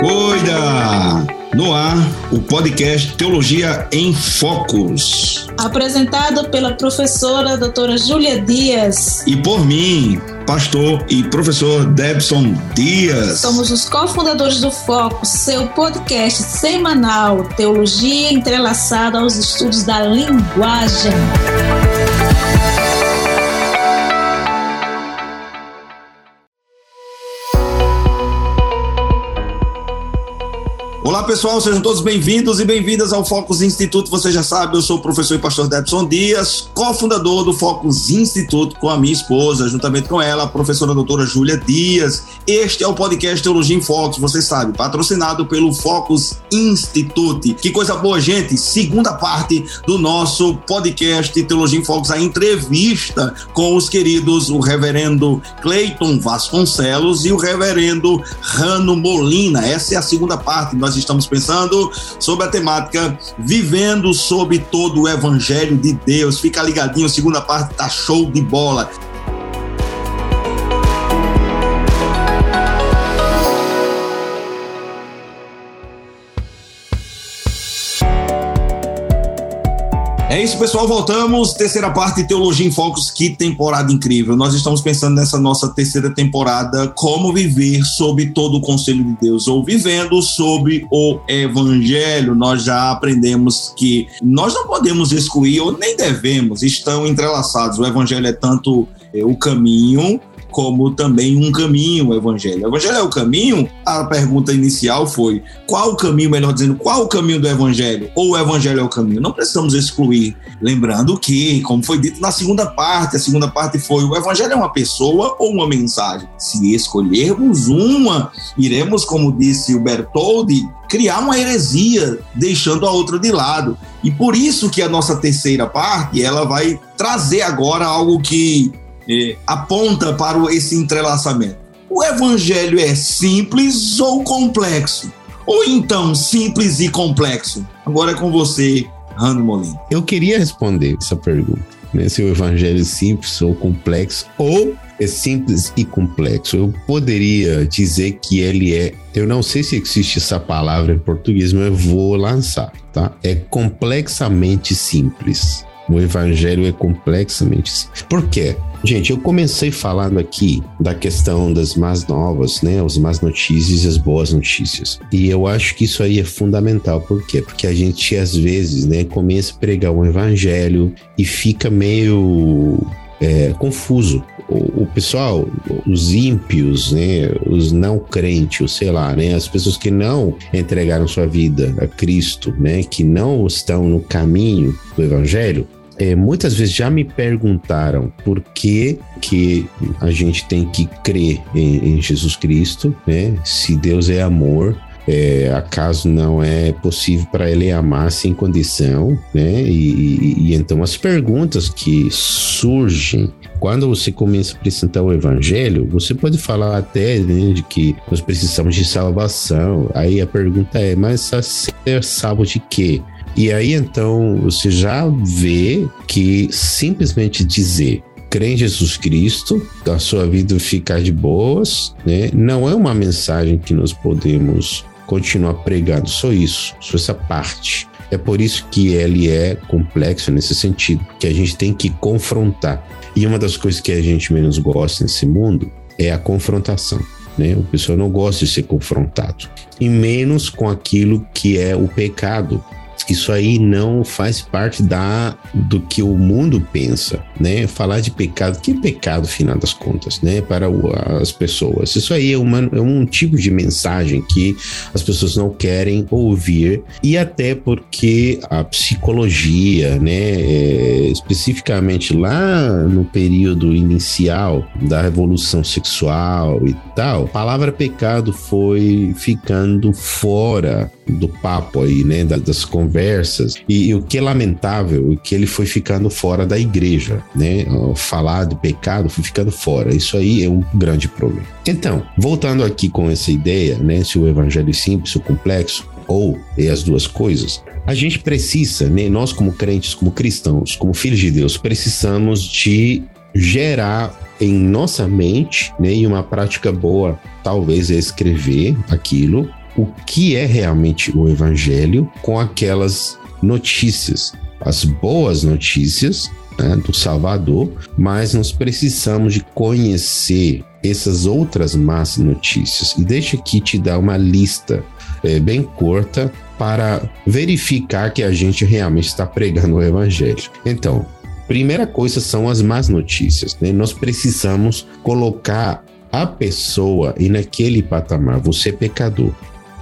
Cuida! No ar, o podcast Teologia em Focos. Apresentado pela professora doutora Júlia Dias. E por mim, pastor e professor Debson Dias. Somos os cofundadores do Focos, seu podcast semanal, Teologia entrelaçada aos estudos da linguagem. Olá pessoal, sejam todos bem-vindos e bem-vindas ao Focus Instituto. Você já sabe, eu sou o professor e pastor Debson Dias, cofundador do Focus Instituto com a minha esposa, juntamente com ela, a professora doutora Júlia Dias. Este é o podcast Teologia em Focus, você sabe, patrocinado pelo Focus Institute. Que coisa boa, gente! Segunda parte do nosso podcast Teologia em Focus, a entrevista com os queridos, o reverendo Cleiton Vasconcelos e o reverendo Rano Molina. Essa é a segunda parte. Nós estamos pensando sobre a temática Vivendo sob todo o Evangelho de Deus. Fica ligadinho, segunda parte tá show de bola. É isso, pessoal. Voltamos. Terceira parte Teologia em Focos. Que temporada incrível. Nós estamos pensando nessa nossa terceira temporada como viver sob todo o conselho de Deus ou vivendo sob o Evangelho. Nós já aprendemos que nós não podemos excluir ou nem devemos, estão entrelaçados. O Evangelho é tanto é, o caminho como também um caminho o evangelho. O evangelho é o caminho? A pergunta inicial foi: qual o caminho, melhor dizendo, qual o caminho do evangelho? Ou o evangelho é o caminho? Não precisamos excluir. Lembrando que, como foi dito na segunda parte, a segunda parte foi: o evangelho é uma pessoa ou uma mensagem? Se escolhermos uma, iremos, como disse o Bertoldi, criar uma heresia, deixando a outra de lado. E por isso que a nossa terceira parte, ela vai trazer agora algo que aponta para esse entrelaçamento. O evangelho é simples ou complexo? Ou então simples e complexo? Agora é com você, Rano Molina. Eu queria responder essa pergunta. Né? Se o evangelho é simples ou complexo, ou é simples e complexo. Eu poderia dizer que ele é. Eu não sei se existe essa palavra em português, mas eu vou lançar, tá? É complexamente simples. O evangelho é complexamente simples. Por quê? Gente, eu comecei falando aqui da questão das más novas, né? As más notícias e as boas notícias. E eu acho que isso aí é fundamental. Por quê? Porque a gente, às vezes, né, começa a pregar um evangelho e fica meio é, confuso. O, o, pessoal, os ímpios, né, os não crentes, sei lá, né, as pessoas que não entregaram sua vida a Cristo, né, que não estão no caminho do Evangelho, é, muitas vezes já me perguntaram por que, que a gente tem que crer em, em Jesus Cristo, né? Se Deus é amor, é, acaso não é possível para ele amar sem condição, né? E, e, e, então as perguntas que surgem quando você começa a apresentar o evangelho, você pode falar até né, de que nós precisamos de salvação. Aí a pergunta é, mas ser salvo de quê? E aí então você já vê que simplesmente dizer crê em Jesus Cristo, a sua vida ficar de boas, né? Não é uma mensagem que nós podemos continuar pregando, só isso, só essa parte. É por isso que ele é complexo nesse sentido, que a gente tem que confrontar. E uma das coisas que a gente menos gosta nesse mundo é a confrontação. Né? O pessoal não gosta de ser confrontado, e menos com aquilo que é o pecado, isso aí não faz parte da do que o mundo pensa, né? Falar de pecado, que pecado, final das contas, né? Para o, as pessoas. Isso aí é, uma, é um tipo de mensagem que as pessoas não querem ouvir e até porque a psicologia, né? É, especificamente lá no período inicial da revolução sexual e tal, a palavra pecado foi ficando fora do papo aí, né? Das conversas. E, e, o que é lamentável é que ele foi ficando fora da igreja, né? Falar de pecado foi ficando fora. Isso aí é um grande problema. Então, voltando aqui com essa ideia, né? Se o evangelho é simples ou complexo, ou é as duas coisas, a gente precisa, né? Nós como crentes, como cristãos, como filhos de Deus, precisamos de gerar em nossa mente, né? E uma prática boa, talvez, é escrever aquilo, o que é realmente o evangelho com aquelas notícias, as boas notícias né, do Salvador, mas nós precisamos de conhecer essas outras más notícias. E deixa aqui te dar uma lista é, bem curta para verificar que a gente realmente está pregando o evangelho. Então, primeira coisa são as más notícias. Né? Nós precisamos colocar a pessoa e naquele patamar, você é pecador.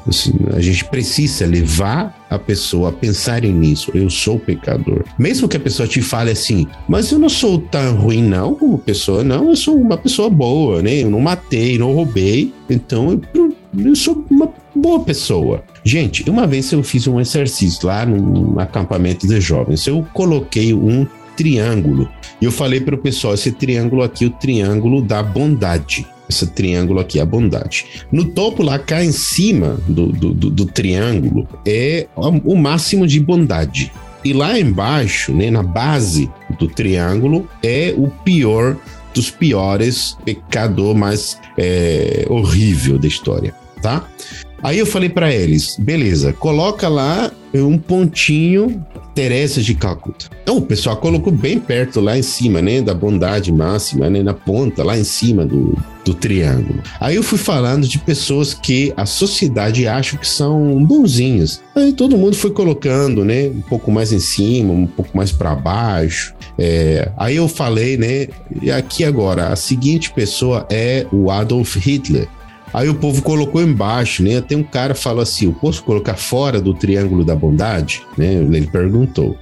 Assim, a gente precisa levar a pessoa a pensarem nisso. Eu sou pecador. Mesmo que a pessoa te fale assim, mas eu não sou tão ruim, não, como pessoa, não. Eu sou uma pessoa boa, né? Eu não matei, não roubei. Então eu, eu sou uma boa pessoa. Gente, uma vez eu fiz um exercício lá num acampamento de jovens. Eu coloquei um triângulo. E eu falei para o pessoal: esse triângulo aqui o triângulo da bondade esse triângulo aqui, a bondade. No topo, lá cá em cima do, do, do, do triângulo, é o máximo de bondade. E lá embaixo, né, na base do triângulo, é o pior dos piores, pecador mais é, horrível da história, tá? Aí eu falei para eles, beleza, coloca lá um pontinho Teresa de Calcuta. Então o pessoal colocou bem perto lá em cima, né, da bondade máxima, né, na ponta, lá em cima do, do triângulo. Aí eu fui falando de pessoas que a sociedade acha que são bonzinhas. Aí todo mundo foi colocando, né, um pouco mais em cima, um pouco mais para baixo. É, aí eu falei, né, aqui agora, a seguinte pessoa é o Adolf Hitler. Aí o povo colocou embaixo, né? Tem um cara falou assim: eu posso colocar fora do triângulo da bondade? Né? Ele perguntou.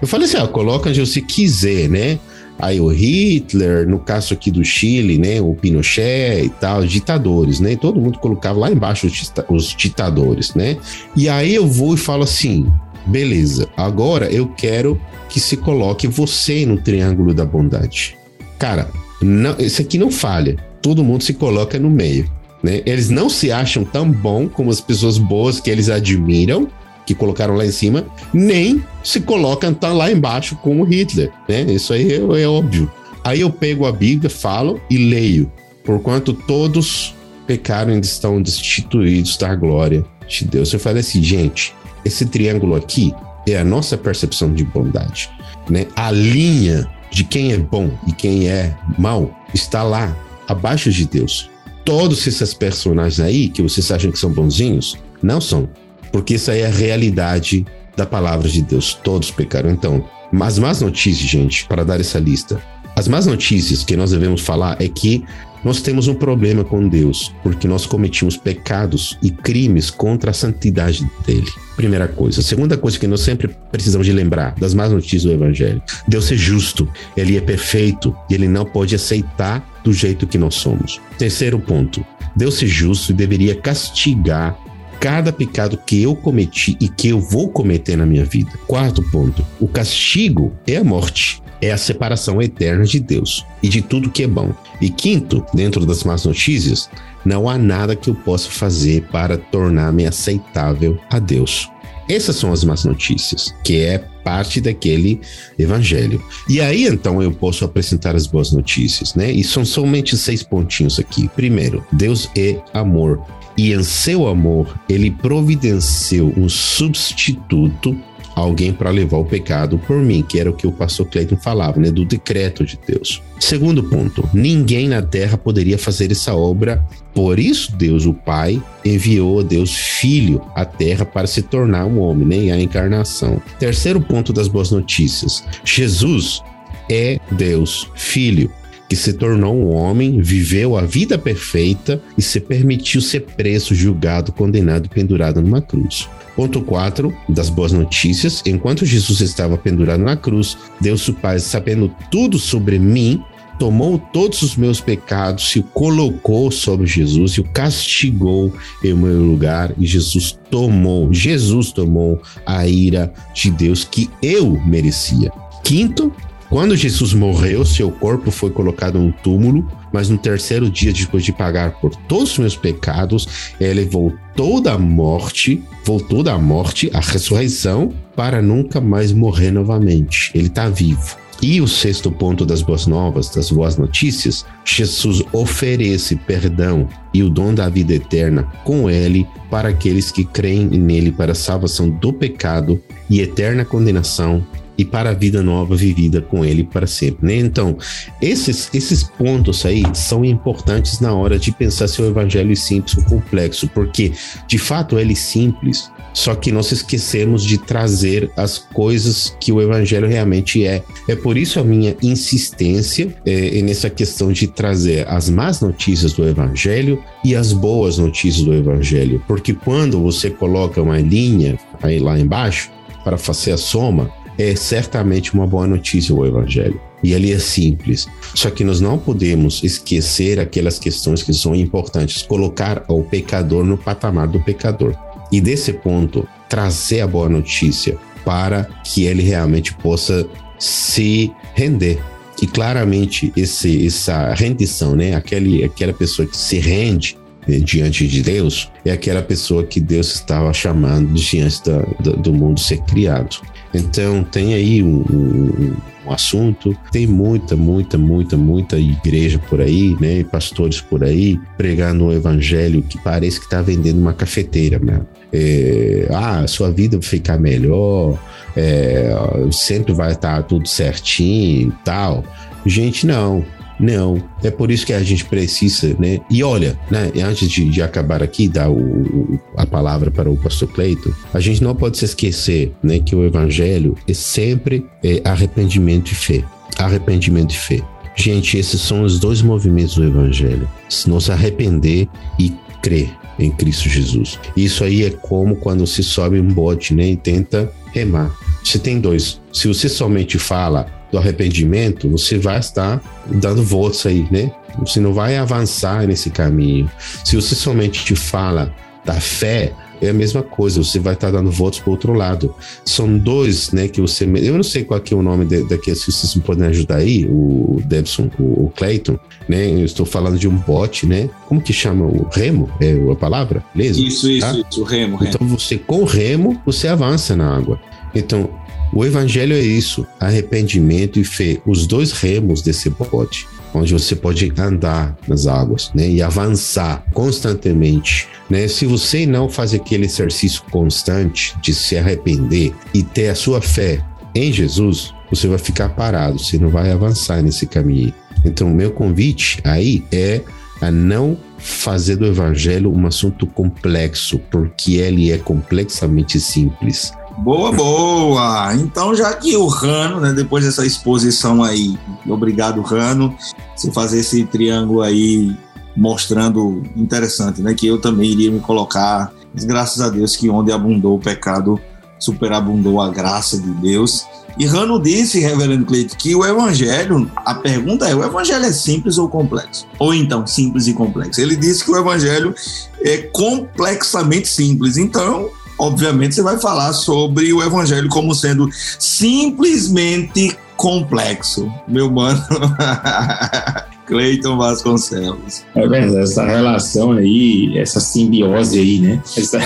Eu falei assim: ah, coloca onde você quiser, né? Aí o Hitler, no caso aqui do Chile, né? O Pinochet e tal, os ditadores, né? todo mundo colocava lá embaixo os ditadores, né? E aí eu vou e falo assim: beleza, agora eu quero que se coloque você no triângulo da bondade. Cara, não, esse aqui não falha. Todo mundo se coloca no meio. Né? Eles não se acham tão bom como as pessoas boas que eles admiram, que colocaram lá em cima, nem se colocam tão lá embaixo como Hitler. Né? Isso aí é, é óbvio. Aí eu pego a Bíblia, falo e leio. Porquanto todos pecaram e estão destituídos da glória de Deus. Eu falei assim, gente, esse triângulo aqui é a nossa percepção de bondade. Né? A linha de quem é bom e quem é mal está lá, abaixo de Deus todos esses personagens aí, que vocês acham que são bonzinhos, não são. Porque isso aí é a realidade da palavra de Deus. Todos pecaram. Então, as más notícias, gente, para dar essa lista. As más notícias que nós devemos falar é que nós temos um problema com Deus, porque nós cometimos pecados e crimes contra a santidade dele. Primeira coisa. Segunda coisa que nós sempre precisamos de lembrar das más notícias do Evangelho. Deus é justo, ele é perfeito e ele não pode aceitar do jeito que nós somos. Terceiro ponto. Deus é justo e deveria castigar cada pecado que eu cometi e que eu vou cometer na minha vida. Quarto ponto. O castigo é a morte é a separação eterna de Deus e de tudo que é bom. E quinto, dentro das más notícias, não há nada que eu possa fazer para tornar-me aceitável a Deus. Essas são as más notícias, que é parte daquele evangelho. E aí então eu posso apresentar as boas notícias, né? E são somente seis pontinhos aqui. Primeiro, Deus é amor. E em seu amor, ele providenciou um substituto alguém para levar o pecado por mim, que era o que o pastor Cleiton falava, né, do decreto de Deus. Segundo ponto, ninguém na terra poderia fazer essa obra, por isso Deus, o Pai, enviou Deus Filho à terra para se tornar um homem, né, a encarnação. Terceiro ponto das boas notícias, Jesus é Deus Filho que se tornou um homem, viveu a vida perfeita e se permitiu ser preso, julgado, condenado e pendurado numa cruz. Ponto 4 das boas notícias: enquanto Jesus estava pendurado na cruz, Deus o Pai, sabendo tudo sobre mim, tomou todos os meus pecados e o colocou sobre Jesus e o castigou em meu lugar e Jesus tomou, Jesus tomou a ira de Deus que eu merecia. Quinto, quando Jesus morreu, seu corpo foi colocado em um túmulo, mas no terceiro dia, depois de pagar por todos os meus pecados, ele voltou da morte, voltou da morte, a ressurreição, para nunca mais morrer novamente. Ele está vivo. E o sexto ponto das boas novas, das boas notícias, Jesus oferece perdão e o dom da vida eterna com ele para aqueles que creem nele para a salvação do pecado e eterna condenação e para a vida nova vivida com ele para sempre. Né? Então, esses, esses pontos aí são importantes na hora de pensar se o evangelho é simples ou complexo, porque de fato ele é simples, só que nós esquecemos de trazer as coisas que o evangelho realmente é. É por isso a minha insistência é, nessa questão de trazer as más notícias do evangelho e as boas notícias do evangelho, porque quando você coloca uma linha aí lá embaixo para fazer a soma, é certamente uma boa notícia o Evangelho. E ele é simples. Só que nós não podemos esquecer aquelas questões que são importantes, colocar o pecador no patamar do pecador. E desse ponto, trazer a boa notícia para que ele realmente possa se render. E claramente esse, essa rendição, né? Aquele, aquela pessoa que se rende né, diante de Deus é aquela pessoa que Deus estava chamando diante da, do, do mundo ser criado. Então tem aí um, um, um, assunto, tem muita, muita, muita, muita igreja por aí, né? Pastores por aí pregando um evangelho que parece que está vendendo uma cafeteira mesmo. É, ah, sua vida vai ficar melhor, é, sempre vai estar tá tudo certinho e tal. Gente, não. Não, é por isso que a gente precisa, né? E olha, né? Antes de, de acabar aqui, dar o, o, a palavra para o pastor Cleito, a gente não pode se esquecer, né? Que o evangelho é sempre é, arrependimento e fé. Arrependimento e fé. Gente, esses são os dois movimentos do evangelho. Nos arrepender e crer em Cristo Jesus. Isso aí é como quando se sobe um bote, né? E tenta remar. Você tem dois. Se você somente fala do arrependimento, você vai estar dando votos aí, né? Você não vai avançar nesse caminho. Se você somente te fala da fé, é a mesma coisa, você vai estar dando votos para o outro lado. São dois, né, que você... Eu não sei qual é o nome daqui, se vocês me podem ajudar aí, o Debson, o, o Clayton, né? Eu estou falando de um bote, né? Como que chama? O remo? É a palavra? Beleza? Isso, isso, tá? isso, remo, remo. Então você, com remo, você avança na água. Então, o evangelho é isso: arrependimento e fé, os dois remos desse bote, onde você pode andar nas águas, né, e avançar constantemente, né? Se você não faz aquele exercício constante de se arrepender e ter a sua fé em Jesus, você vai ficar parado, você não vai avançar nesse caminho. Então, o meu convite aí é a não fazer do evangelho um assunto complexo, porque ele é complexamente simples. Boa, boa! Então, já que o Rano, né, depois dessa exposição aí, obrigado, Rano, você fazer esse triângulo aí mostrando interessante, né? Que eu também iria me colocar, mas graças a Deus que onde abundou o pecado, superabundou a graça de Deus. E Rano disse, reverendo Cleito, que o evangelho, a pergunta é, o evangelho é simples ou complexo? Ou então, simples e complexo? Ele disse que o evangelho é complexamente simples. Então, obviamente você vai falar sobre o evangelho como sendo simplesmente complexo, meu mano. Cleiton Vasconcelos. É verdade, essa relação aí, essa simbiose aí, né? Essa,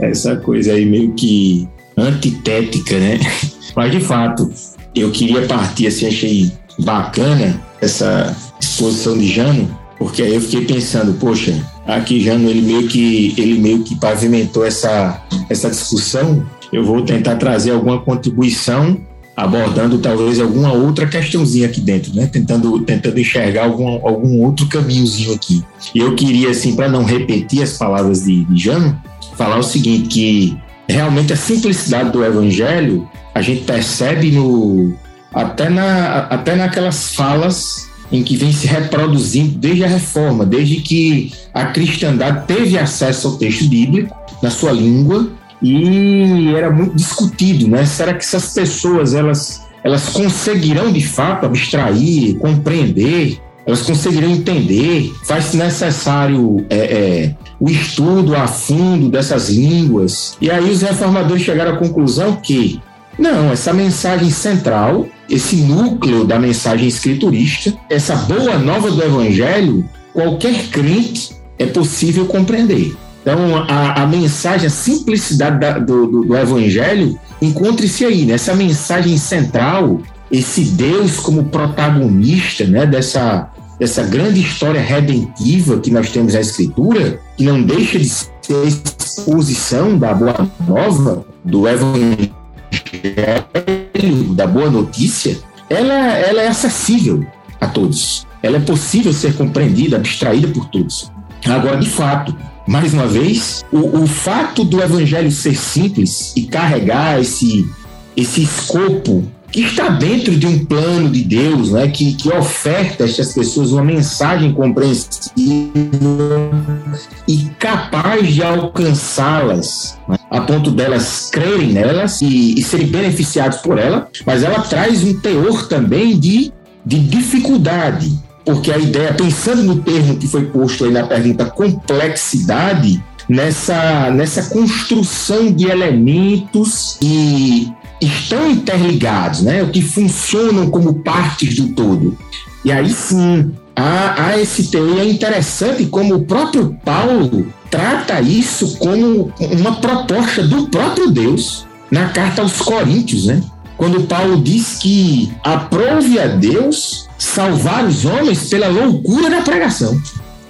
essa coisa aí meio que antitética, né? Mas de fato, eu queria partir assim, achei bacana essa exposição de Jano, porque aí eu fiquei pensando, poxa, aqui Jano ele meio que ele meio que pavimentou essa essa discussão. Eu vou tentar trazer alguma contribuição abordando talvez alguma outra questãozinha aqui dentro, né? Tentando tentando enxergar algum, algum outro caminhozinho aqui. E eu queria assim para não repetir as palavras de, de Jano, falar o seguinte que realmente a simplicidade do evangelho a gente percebe no até na até naquelas falas em que vem se reproduzindo desde a reforma, desde que a cristandade teve acesso ao texto bíblico na sua língua e era muito discutido, né? Será que essas pessoas elas elas conseguirão de fato abstrair, compreender? Elas conseguirão entender? Faz-se necessário é, é, o estudo a fundo dessas línguas. E aí os reformadores chegaram à conclusão que não, essa mensagem central, esse núcleo da mensagem escriturista, essa boa nova do Evangelho, qualquer crente é possível compreender. Então, a, a mensagem, a simplicidade da, do, do, do, Evangelho encontre-se aí, nessa mensagem central esse Deus como protagonista né, dessa, dessa grande história redentiva que nós temos na Escritura, que não deixa de ser exposição da boa nova, do evangelho, da boa notícia, ela, ela é acessível a todos. Ela é possível ser compreendida, abstraída por todos. Agora, de fato, mais uma vez, o, o fato do evangelho ser simples e carregar esse, esse escopo que está dentro de um plano de Deus, né, que, que oferta a essas pessoas uma mensagem compreensível e capaz de alcançá-las, né, a ponto delas crerem nelas e, e serem beneficiados por ela, mas ela traz um teor também de, de dificuldade, porque a ideia, pensando no termo que foi posto aí na pergunta complexidade, nessa, nessa construção de elementos e estão interligados, né? Que funcionam como partes do todo. E aí sim, a, a STI é interessante como o próprio Paulo trata isso como uma proposta do próprio Deus na carta aos Coríntios, né? Quando Paulo diz que aprove a Deus salvar os homens pela loucura da pregação.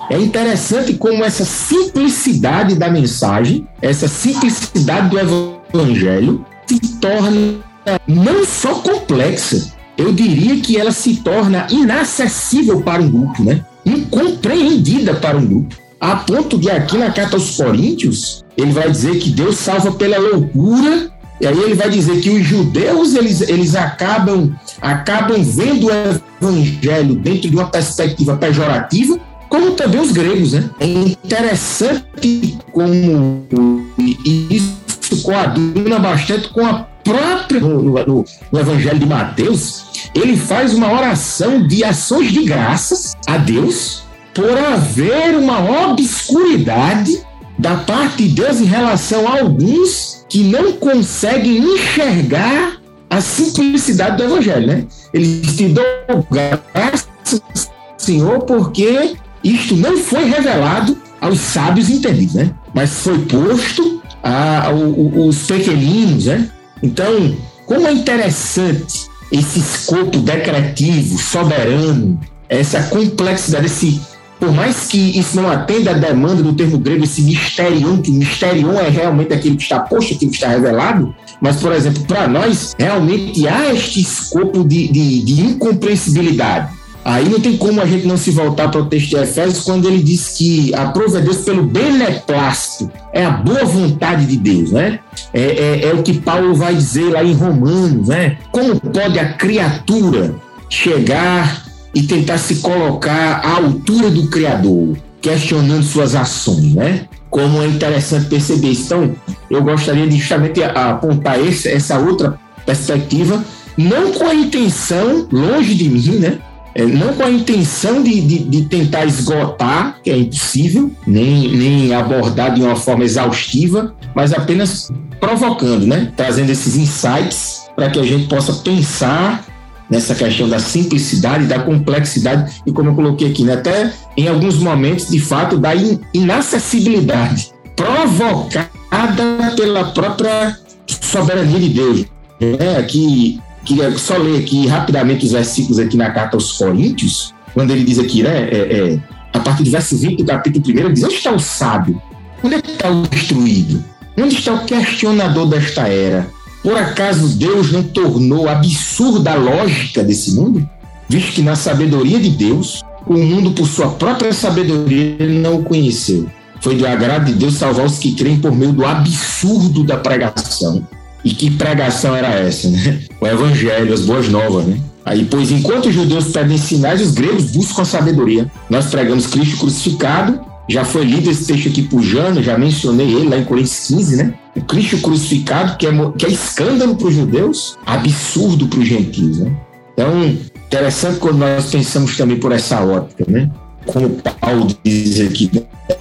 É interessante como essa simplicidade da mensagem, essa simplicidade do evangelho, se torna não só complexa, eu diria que ela se torna inacessível para um grupo, né? Incompreendida para um grupo. A ponto de aqui na carta aos Coríntios, ele vai dizer que Deus salva pela loucura, e aí ele vai dizer que os judeus eles, eles acabam, acabam vendo o evangelho dentro de uma perspectiva pejorativa, como também os gregos, né? É interessante como isso coaduna bastante com a própria. No, no, no, Evangelho de Mateus, ele faz uma oração de ações de graças a Deus por haver uma obscuridade da parte de Deus em relação a alguns que não conseguem enxergar a simplicidade do Evangelho, né? Eles te dão graças, Senhor, porque isto não foi revelado aos sábios entendidos, né? Mas foi posto a, a, os pequeninos, né? Então, como é interessante esse escopo decretivo, soberano, essa complexidade, esse, por mais que isso não atenda à demanda do termo grego, esse misterium, que misterium é realmente aquilo que está posto, aquilo que está revelado, mas, por exemplo, para nós, realmente há este escopo de, de, de incompreensibilidade. Aí não tem como a gente não se voltar para o texto de Efésios quando ele diz que aprova Deus pelo beneplácito, é a boa vontade de Deus, né? É, é, é, o que Paulo vai dizer lá em Romanos, né? Como pode a criatura chegar e tentar se colocar à altura do Criador, questionando suas ações, né? Como é interessante perceber. Então, eu gostaria de justamente apontar esse, essa outra perspectiva, não com a intenção, longe de mim, né? é, não com a intenção de, de, de, tentar esgotar, que é impossível, nem, nem abordar de uma forma exaustiva, mas apenas provocando, né? trazendo esses insights para que a gente possa pensar nessa questão da simplicidade, da complexidade e como eu coloquei aqui, né? até em alguns momentos, de fato, da in inacessibilidade provocada pela própria soberania de Deus. É, que queria só ler aqui rapidamente os versículos aqui na carta aos Coríntios, quando ele diz aqui, né, é, é, a partir do verso 20 do capítulo 1, ele diz: Onde está o sábio? Onde está o instruído? Onde está o questionador desta era? Por acaso Deus não tornou absurda a lógica desse mundo? Visto que na sabedoria de Deus, o mundo, por sua própria sabedoria, não o conheceu. Foi do agrado de Deus salvar os que creem por meio do absurdo da pregação. E que pregação era essa, né? O evangelho, as boas novas, né? Aí, pois enquanto os judeus pedem sinais, os gregos buscam a sabedoria. Nós pregamos Cristo crucificado, já foi lido esse texto aqui por Jano, já mencionei ele lá em Coríntios 15, né? O Cristo crucificado, que é, que é escândalo para os judeus, absurdo para os gentios, né? Então, interessante quando nós pensamos também por essa ótica, né? Como Paulo diz aqui,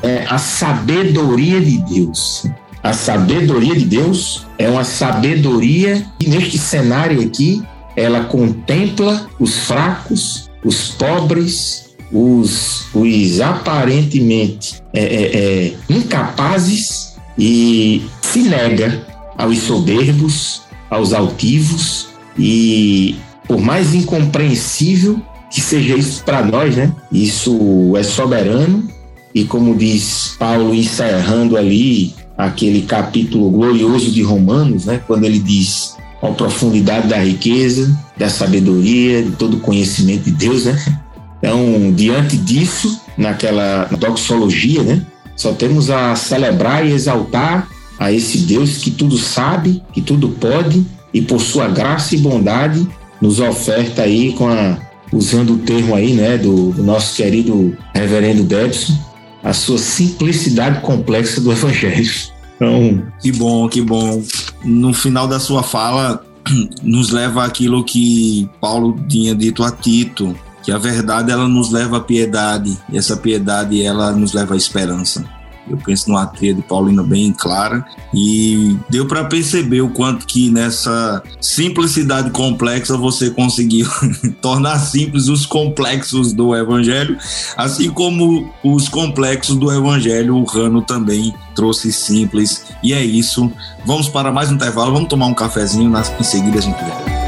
é a sabedoria de Deus. A sabedoria de Deus é uma sabedoria que, neste cenário aqui, ela contempla os fracos, os pobres, os, os aparentemente é, é, é, incapazes e se nega aos soberbos, aos altivos e por mais incompreensível que seja isso para nós, né? Isso é soberano e como diz Paulo encerrando ali aquele capítulo glorioso de Romanos, né? Quando ele diz a profundidade da riqueza, da sabedoria, de todo o conhecimento de Deus, né? Então, diante disso, naquela doxologia, né? Só temos a celebrar e exaltar a esse Deus que tudo sabe, que tudo pode e por sua graça e bondade nos oferta aí com a usando o termo aí, né, do, do nosso querido reverendo Debson, a sua simplicidade complexa do evangelho. Então, que bom, que bom. No final da sua fala nos leva aquilo que Paulo tinha dito a Tito, que a verdade ela nos leva à piedade e essa piedade ela nos leva à esperança. Eu penso numa trilha de Paulino bem clara e deu para perceber o quanto que nessa simplicidade complexa você conseguiu tornar simples os complexos do evangelho, assim como os complexos do evangelho o Rano também trouxe simples. E é isso. Vamos para mais um intervalo, vamos tomar um cafezinho, em seguida a gente volta.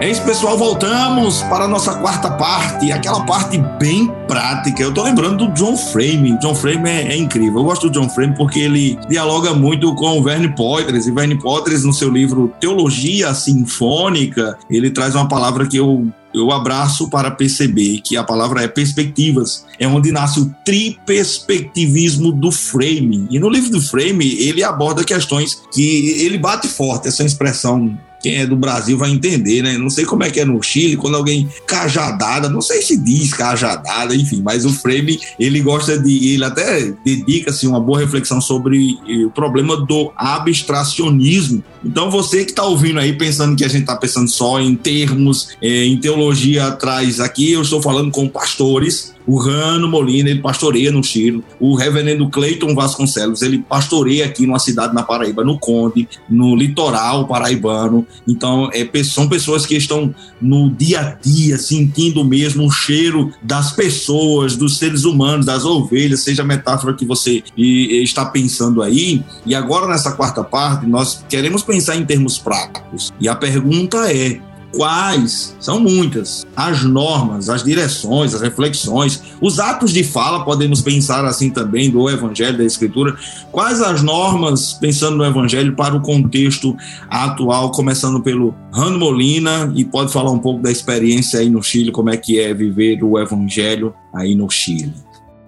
É isso, pessoal. Voltamos para a nossa quarta parte, aquela parte bem prática. Eu tô lembrando do John Frame. John Frame é, é incrível. Eu gosto do John Frame porque ele dialoga muito com o Verne Poitras. E Verne Poitras, no seu livro Teologia Sinfônica, ele traz uma palavra que eu eu abraço para perceber que a palavra é perspectivas, é onde nasce o triperspectivismo do frame. E no livro do frame, ele aborda questões que ele bate forte essa expressão quem é do Brasil vai entender, né? Não sei como é que é no Chile, quando alguém cajadada, não sei se diz cajadada, enfim, mas o Frame, ele gosta de, ele até dedica-se uma boa reflexão sobre eh, o problema do abstracionismo. Então você que está ouvindo aí, pensando que a gente está pensando só em termos, é, em teologia atrás aqui, eu estou falando com pastores, o Rano Molina, ele pastoreia no Chile. O reverendo Cleiton Vasconcelos, ele pastoreia aqui numa cidade na Paraíba, no Conde, no litoral paraibano. Então, é, são pessoas que estão no dia a dia sentindo mesmo o cheiro das pessoas, dos seres humanos, das ovelhas, seja a metáfora que você está pensando aí. E agora, nessa quarta parte, nós queremos pensar em termos práticos. E a pergunta é: quais, são muitas, as normas, as direções, as reflexões, os atos de fala, podemos pensar assim também do Evangelho, da Escritura, quais as normas, pensando no Evangelho, para o contexto atual, começando pelo Rano Molina, e pode falar um pouco da experiência aí no Chile, como é que é viver o Evangelho aí no Chile.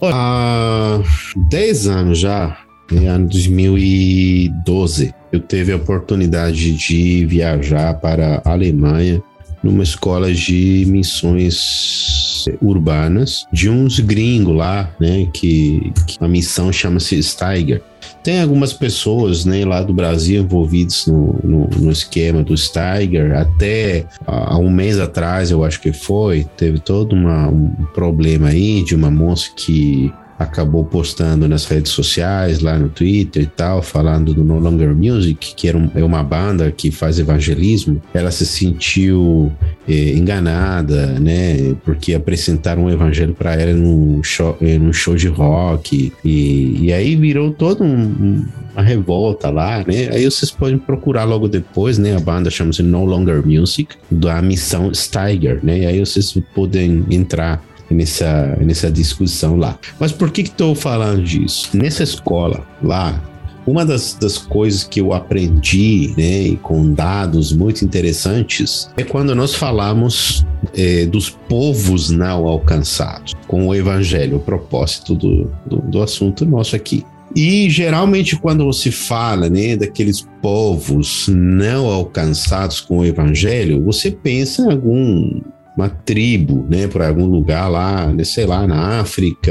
Há 10 anos já, em ano 2012, eu teve a oportunidade de viajar para a Alemanha numa escola de missões urbanas de uns gringos lá, né, que, que a missão chama-se Steiger. Tem algumas pessoas né, lá do Brasil envolvidas no, no, no esquema do Steiger. Até há um mês atrás, eu acho que foi, teve todo uma, um problema aí de uma moça que acabou postando nas redes sociais, lá no Twitter e tal, falando do No Longer Music, que era um, é uma banda que faz evangelismo. Ela se sentiu eh, enganada, né? Porque apresentaram um evangelho para ela num show, eh, num show de rock. E, e aí virou todo um, uma revolta lá, né? Aí vocês podem procurar logo depois, né? A banda chama-se No Longer Music, da missão Steiger, né? E aí vocês podem entrar nessa, nessa discussão lá. Mas por que estou falando disso? Nessa escola lá, uma das, das coisas que eu aprendi, né, com dados muito interessantes, é quando nós falamos é, dos povos não alcançados, com o evangelho, o propósito do, do, do assunto nosso aqui. E geralmente quando você fala, né, daqueles povos não alcançados com o evangelho, você pensa em algum uma tribo, né, para algum lugar lá, né, sei lá, na África,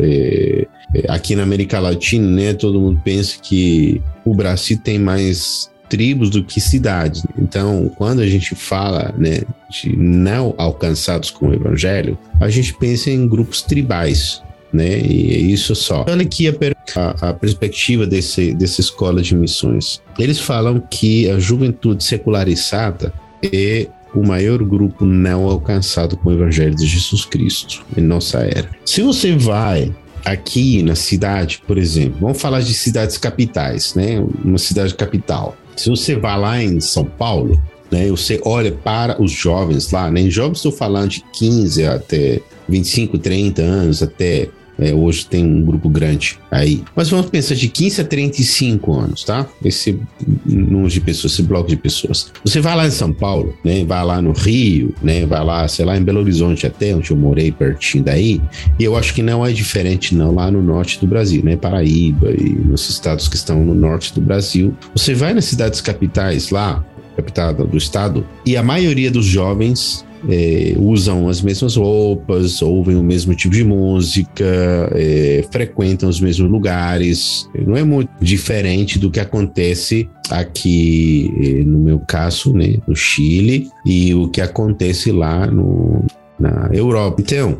é, é, aqui na América Latina, né, todo mundo pensa que o Brasil tem mais tribos do que cidades. Então, quando a gente fala, né, de não alcançados com o evangelho, a gente pensa em grupos tribais, né, e é isso só. Olha aqui a, a, a perspectiva desse, dessa escola de missões. Eles falam que a juventude secularizada é o maior grupo não alcançado com o Evangelho de Jesus Cristo em nossa era. Se você vai aqui na cidade, por exemplo, vamos falar de cidades capitais, né? Uma cidade capital. Se você vai lá em São Paulo, né? Você olha para os jovens lá, né? Jovens estou falando de 15 até 25, 30 anos, até é, hoje tem um grupo grande aí. Mas vamos pensar de 15 a 35 anos, tá? Esse número de pessoas, esse bloco de pessoas. Você vai lá em São Paulo, né? Vai lá no Rio, né? Vai lá, sei lá, em Belo Horizonte até, onde eu morei, pertinho daí. E eu acho que não é diferente, não, lá no norte do Brasil, né? Paraíba e nos estados que estão no norte do Brasil. Você vai nas cidades capitais lá, capital do estado, e a maioria dos jovens é, usam as mesmas roupas, ouvem o mesmo tipo de música, é, frequentam os mesmos lugares. Não é muito diferente do que acontece aqui, é, no meu caso, né, no Chile, e o que acontece lá no, na Europa. Então,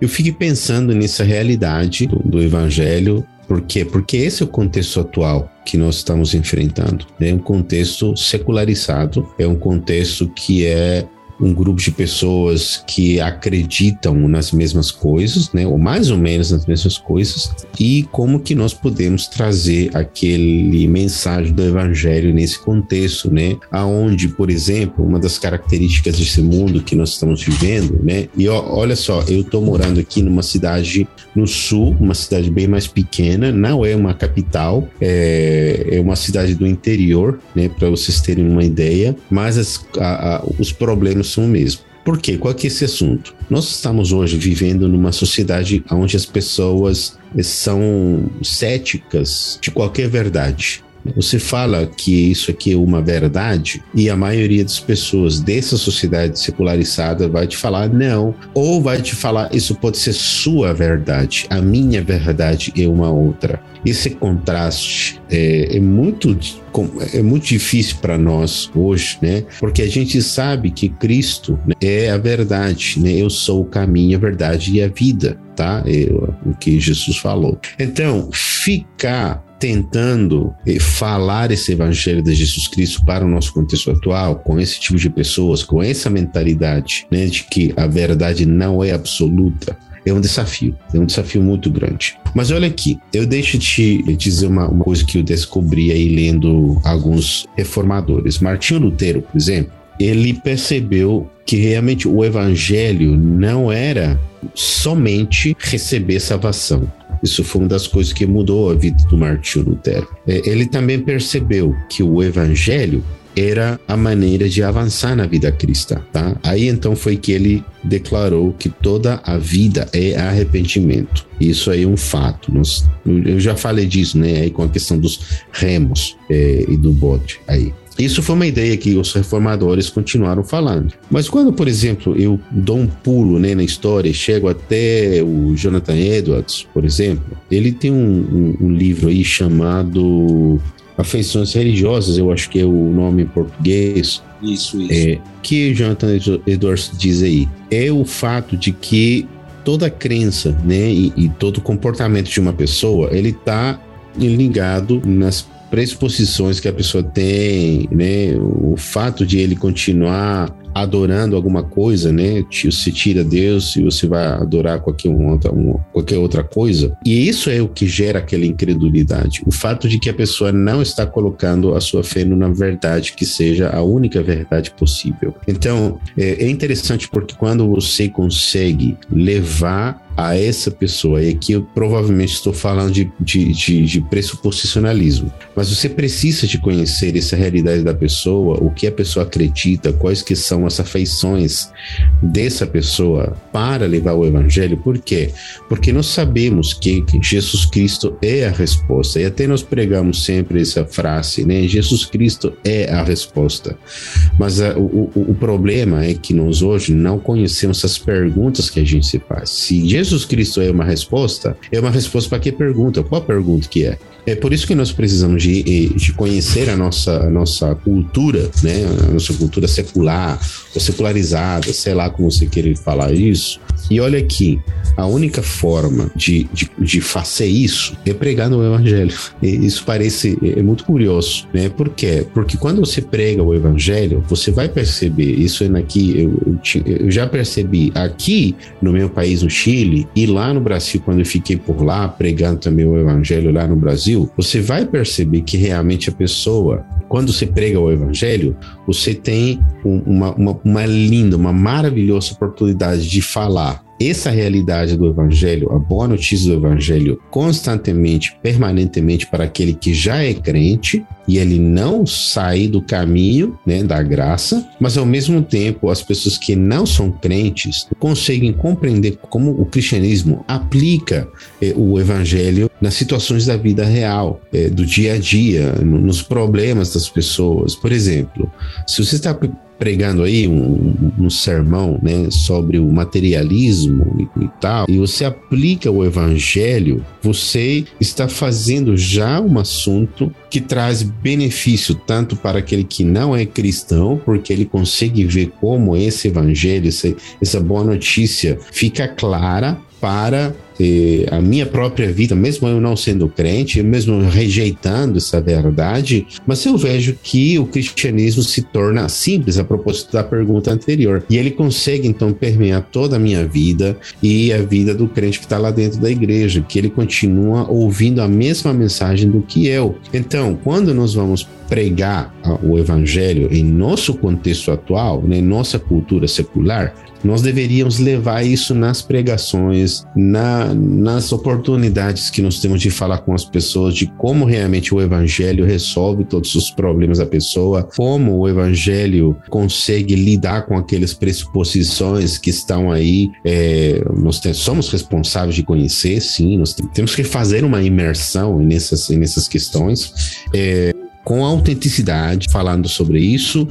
eu fiquei pensando nessa realidade do, do evangelho por quê? Porque esse é o contexto atual que nós estamos enfrentando. É um contexto secularizado, é um contexto que é um grupo de pessoas que acreditam nas mesmas coisas, né, ou mais ou menos nas mesmas coisas, e como que nós podemos trazer aquele mensagem do evangelho nesse contexto, né, aonde, por exemplo, uma das características desse mundo que nós estamos vivendo, né, e ó, olha só, eu estou morando aqui numa cidade no sul, uma cidade bem mais pequena, não é uma capital, é, é uma cidade do interior, né, para vocês terem uma ideia, mas as, a, a, os problemas o mesmo. Por quê? Qual que é esse assunto? Nós estamos hoje vivendo numa sociedade onde as pessoas são céticas de qualquer verdade. Você fala que isso aqui é uma verdade e a maioria das pessoas dessa sociedade secularizada vai te falar não, ou vai te falar isso pode ser sua verdade, a minha verdade é uma outra. Esse contraste é, é muito é muito difícil para nós hoje, né? Porque a gente sabe que Cristo né, é a verdade, né? Eu sou o caminho, a verdade e a vida, tá? É o que Jesus falou. Então, ficar tentando eh, falar esse evangelho de Jesus Cristo para o nosso contexto atual, com esse tipo de pessoas, com essa mentalidade né, de que a verdade não é absoluta, é um desafio, é um desafio muito grande. Mas olha aqui, eu deixo te dizer uma, uma coisa que eu descobri aí lendo alguns reformadores. Martinho Lutero, por exemplo, ele percebeu que realmente o evangelho não era somente receber salvação. Isso foi uma das coisas que mudou a vida do Martinho Lutero. É, ele também percebeu que o evangelho era a maneira de avançar na vida cristã, tá? Aí então foi que ele declarou que toda a vida é arrependimento. Isso aí é um fato. Nós, eu já falei disso, né? Aí com a questão dos remos é, e do bote aí. Isso foi uma ideia que os reformadores continuaram falando. Mas quando, por exemplo, eu dou um pulo né, na história e chego até o Jonathan Edwards, por exemplo, ele tem um, um, um livro aí chamado Afeições Religiosas, eu acho que é o nome em português. Isso, isso. É, que Jonathan Edwards diz aí é o fato de que toda crença né, e, e todo comportamento de uma pessoa ele está ligado nas pressuposições que a pessoa tem, né? O fato de ele continuar adorando alguma coisa, né? Você tira Deus e você vai adorar qualquer outra, qualquer outra coisa. E isso é o que gera aquela incredulidade. O fato de que a pessoa não está colocando a sua fé na verdade que seja a única verdade possível. Então, é, é interessante porque quando você consegue levar a essa pessoa, e aqui eu provavelmente estou falando de, de, de, de pressuposicionalismo, mas você precisa de conhecer essa realidade da pessoa, o que a pessoa acredita, quais que são as afeições dessa pessoa para levar o evangelho, por quê? Porque nós sabemos que Jesus Cristo é a resposta, e até nós pregamos sempre essa frase, né? Jesus Cristo é a resposta, mas a, o, o problema é que nós hoje não conhecemos as perguntas que a gente se faz. Se Jesus Cristo é uma resposta, é uma resposta para que pergunta? Qual pergunta que é? É por isso que nós precisamos de, de conhecer a nossa, a nossa cultura né? A nossa cultura secular ou secularizada, sei lá como você querer falar isso. E olha aqui, a única forma de, de, de fazer isso é pregar no Evangelho. E isso parece é muito curioso, né? Por quê? Porque quando você prega o Evangelho, você vai perceber, isso é aqui, eu, eu, eu já percebi aqui no meu país, no Chile, e lá no Brasil, quando eu fiquei por lá pregando também o Evangelho lá no Brasil, você vai perceber que realmente a pessoa, quando você prega o Evangelho, você tem uma, uma, uma linda, uma maravilhosa oportunidade de falar essa realidade do Evangelho, a boa notícia do Evangelho, constantemente, permanentemente para aquele que já é crente e ele não sai do caminho né, da graça, mas ao mesmo tempo as pessoas que não são crentes conseguem compreender como o cristianismo aplica eh, o Evangelho nas situações da vida real, eh, do dia a dia, nos problemas das pessoas. Por exemplo, se você está pregando aí um, um, sermão né, sobre o materialismo e, e, tal, e você aplica o evangelho, você está fazendo já um assunto que traz benefício tanto para aquele que não é cristão, porque ele consegue ver como esse evangelho, essa, essa boa notícia fica clara para a minha própria vida, mesmo eu não sendo crente, mesmo rejeitando essa verdade, mas eu vejo que o cristianismo se torna simples a propósito da pergunta anterior. E ele consegue então permear toda a minha vida e a vida do crente que está lá dentro da igreja, que ele continua ouvindo a mesma mensagem do que eu. Então, quando nós vamos pregar o evangelho em nosso contexto atual, né, em nossa cultura secular, nós deveríamos levar isso nas pregações, na, nas oportunidades que nós temos de falar com as pessoas, de como realmente o Evangelho resolve todos os problemas da pessoa, como o Evangelho consegue lidar com aquelas pressuposições que estão aí. É, nós temos, somos responsáveis de conhecer, sim, nós temos que fazer uma imersão nessas, nessas questões. É, com autenticidade, falando sobre isso,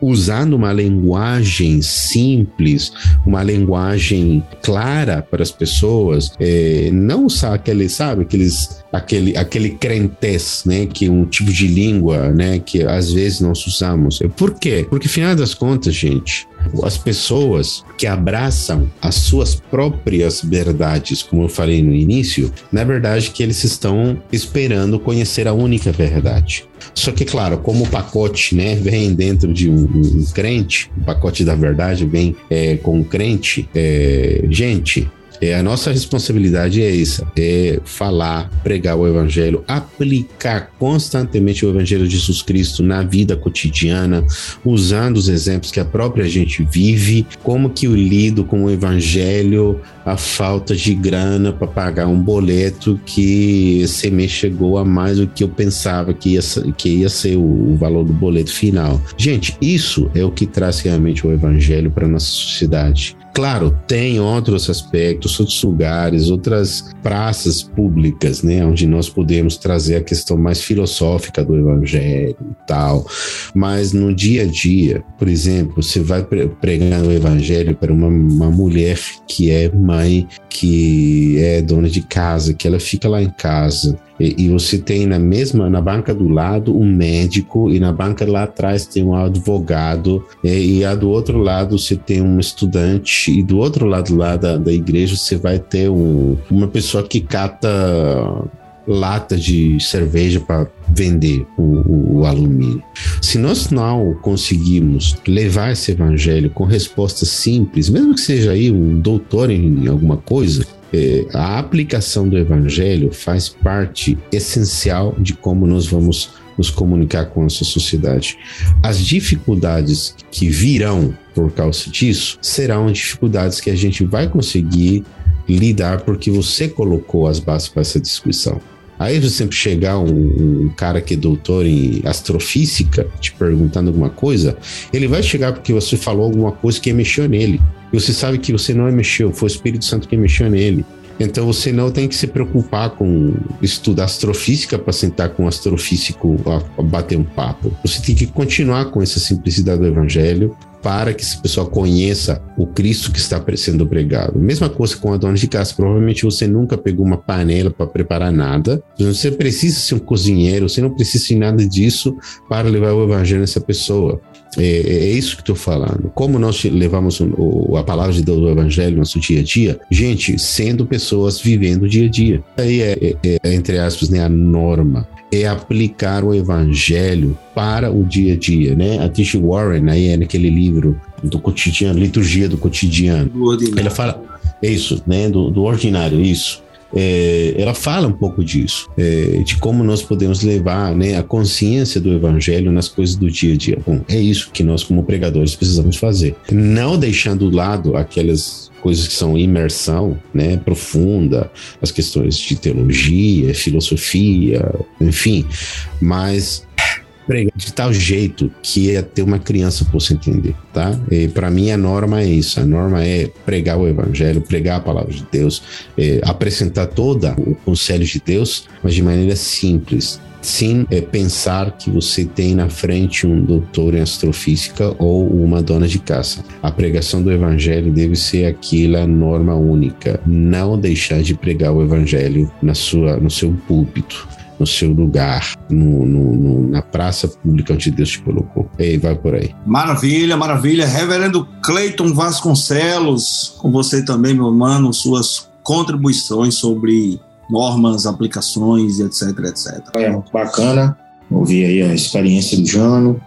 usando uma linguagem simples, uma linguagem clara para as pessoas, é, não usar aquele, sabe, aqueles aquele, aquele crentez, né, que é um tipo de língua, né, que às vezes nós usamos. Por quê? Porque, final das contas, gente, as pessoas que abraçam as suas próprias verdades, como eu falei no início, na verdade que eles estão esperando conhecer a única verdade. Só que, claro, como o pacote né, vem dentro de um, um crente, o pacote da verdade vem é, com o crente, é, gente, é, a nossa responsabilidade é essa: é falar, pregar o evangelho, aplicar constantemente o evangelho de Jesus Cristo na vida cotidiana, usando os exemplos que a própria gente vive, como que eu lido com o evangelho, a falta de grana para pagar um boleto que esse mês chegou a mais do que eu pensava que ia, que ia ser o, o valor do boleto final. Gente, isso é o que traz realmente o evangelho para nossa sociedade. Claro, tem outros aspectos, outros lugares, outras praças públicas, né, onde nós podemos trazer a questão mais filosófica do evangelho e tal. Mas no dia a dia, por exemplo, você vai pregando o evangelho para uma, uma mulher que é mãe, que é dona de casa, que ela fica lá em casa, e, e, você tem na mesma, na banca do lado, um médico, e na banca lá atrás tem um advogado, e, e do outro lado você tem um estudante, e do outro lado lá da, da igreja você vai ter um, uma pessoa que cata lata de cerveja para vender o, o, o, alumínio. Se nós não conseguimos levar esse evangelho com respostas simples, mesmo que seja aí um doutor em alguma coisa, é, a aplicação do evangelho faz parte essencial de como nós vamos nos comunicar com a nossa sociedade. As dificuldades que virão por causa disso serão dificuldades que a gente vai conseguir lidar porque você colocou as bases para essa discussão. Aí sempre chegar um, um, cara que é doutor em astrofísica te perguntando alguma coisa, ele vai chegar porque você falou alguma coisa que mexeu nele. E você sabe que você não mexeu, foi o Espírito Santo que mexeu nele. Então você não tem que se preocupar com estudar astrofísica para sentar com um astrofísico a, a bater um papo. Você tem que continuar com essa simplicidade do evangelho, para que essa pessoa conheça o Cristo que está sendo pregado. Mesma coisa com a dona de casa. Provavelmente você nunca pegou uma panela para preparar nada. Você precisa ser um cozinheiro, você não precisa de nada disso para levar o evangelho nessa pessoa. É, é, isso que estou falando. Como nós levamos o, a palavra de Deus, o Evangelho, no nosso dia a dia? Gente, sendo pessoas vivendo o dia a dia. Aí é, é, é entre aspas, né, a norma é aplicar o evangelho para o dia a dia, né? A Tish Warren, aí é naquele livro do cotidiano, liturgia do cotidiano. Do ela fala, é isso, né? Do, do ordinário, isso é, ela fala um pouco disso, é, de como nós podemos levar né, a consciência do evangelho nas coisas do dia a dia. Bom, é isso que nós, como pregadores, precisamos fazer. Não deixando de lado aquelas coisas que são imersão, né, profunda, as questões de teologia, filosofia, enfim, mas pregar de tal jeito que é ter uma criança possa entender, tá? E para mim a norma é isso, a norma é pregar o evangelho, pregar a palavra de Deus, é, apresentar toda o conselho de Deus, mas de maneira simples, sem é, pensar que você tem na frente um doutor em astrofísica ou uma dona de casa. A pregação do evangelho deve ser aquela norma única, não deixar de pregar o evangelho na sua, no seu púlpito no seu lugar, no, no, no, na praça pública onde Deus te colocou. E vai por aí. Maravilha, maravilha. Reverendo Cleiton Vasconcelos, com você também, meu irmão, suas contribuições sobre normas, aplicações e etc, etc. É muito bacana ouvir aí a experiência do Jano,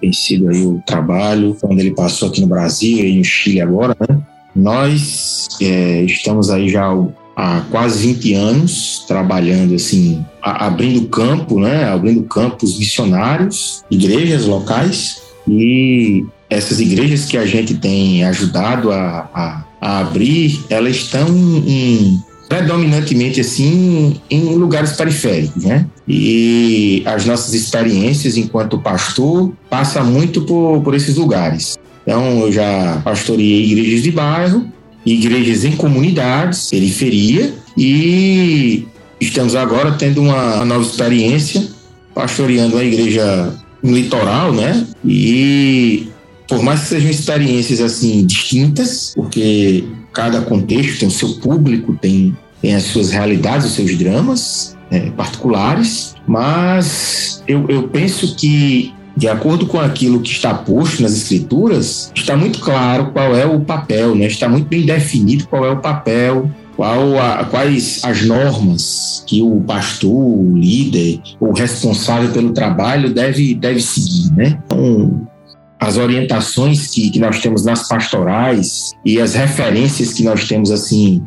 tem sido aí o trabalho, quando ele passou aqui no Brasil e no Chile agora, né? Nós é, estamos aí já há quase 20 anos trabalhando assim, abrindo campo, né, abrindo campos missionários, igrejas locais e essas igrejas que a gente tem ajudado a, a, a abrir, elas estão em, predominantemente assim em lugares periféricos, né? E as nossas experiências enquanto pastor passa muito por, por esses lugares. Então eu já pastoreei igrejas de bairro, igrejas em comunidades, periferia, e estamos agora tendo uma nova experiência, pastoreando uma igreja no litoral, né? E por mais que sejam experiências assim distintas, porque cada contexto tem o seu público, tem, tem as suas realidades, os seus dramas né, particulares, mas eu, eu penso que de acordo com aquilo que está posto nas escrituras, está muito claro qual é o papel, né? está muito bem definido qual é o papel, qual a, quais as normas que o pastor, o líder, o responsável pelo trabalho deve, deve seguir. Né? Então, as orientações que, que nós temos nas pastorais e as referências que nós temos assim